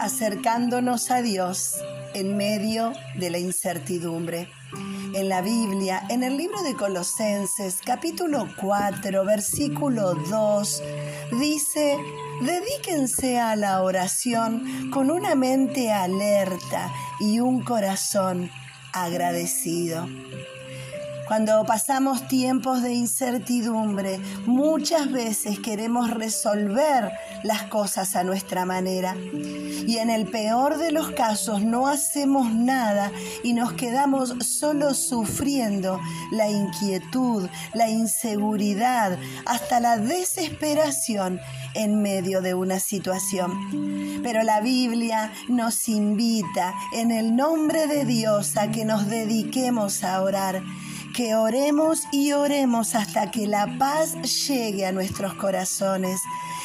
acercándonos a Dios en medio de la incertidumbre. En la Biblia, en el libro de Colosenses, capítulo 4, versículo 2, dice, dedíquense a la oración con una mente alerta y un corazón agradecido. Cuando pasamos tiempos de incertidumbre, muchas veces queremos resolver las cosas a nuestra manera. Y en el peor de los casos no hacemos nada y nos quedamos solo sufriendo la inquietud, la inseguridad, hasta la desesperación en medio de una situación. Pero la Biblia nos invita en el nombre de Dios a que nos dediquemos a orar que oremos y oremos hasta que la paz llegue a nuestros corazones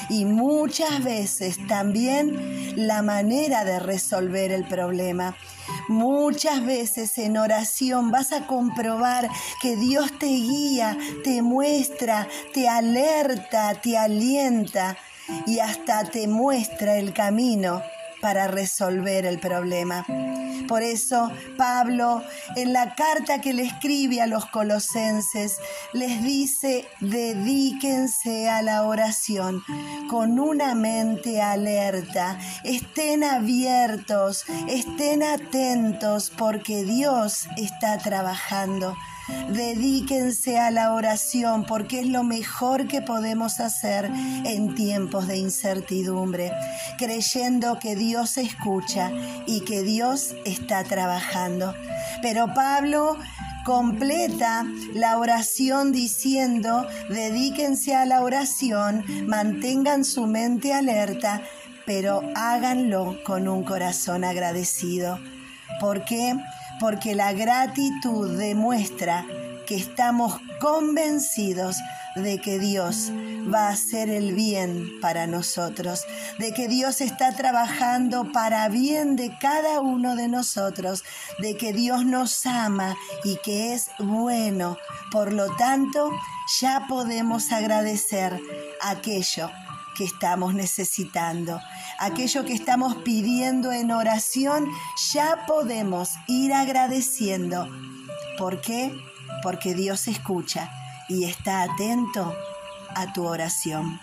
y muchas veces también la manera de resolver el problema. Muchas veces en oración vas a comprobar que Dios te guía, te muestra, te alerta, te alienta y hasta te muestra el camino para resolver el problema. Por eso Pablo en la carta que le escribe a los colosenses les dice, dedíquense a la oración con una mente alerta, estén abiertos, estén atentos porque Dios está trabajando. Dedíquense a la oración porque es lo mejor que podemos hacer en tiempos de incertidumbre, creyendo que Dios escucha y que Dios está trabajando. Pero Pablo completa la oración diciendo, dedíquense a la oración, mantengan su mente alerta, pero háganlo con un corazón agradecido. ¿Por qué? Porque la gratitud demuestra que estamos convencidos de que Dios va a hacer el bien para nosotros, de que Dios está trabajando para bien de cada uno de nosotros, de que Dios nos ama y que es bueno. Por lo tanto, ya podemos agradecer aquello que estamos necesitando, aquello que estamos pidiendo en oración, ya podemos ir agradeciendo. ¿Por qué? Porque Dios escucha y está atento a tu oración.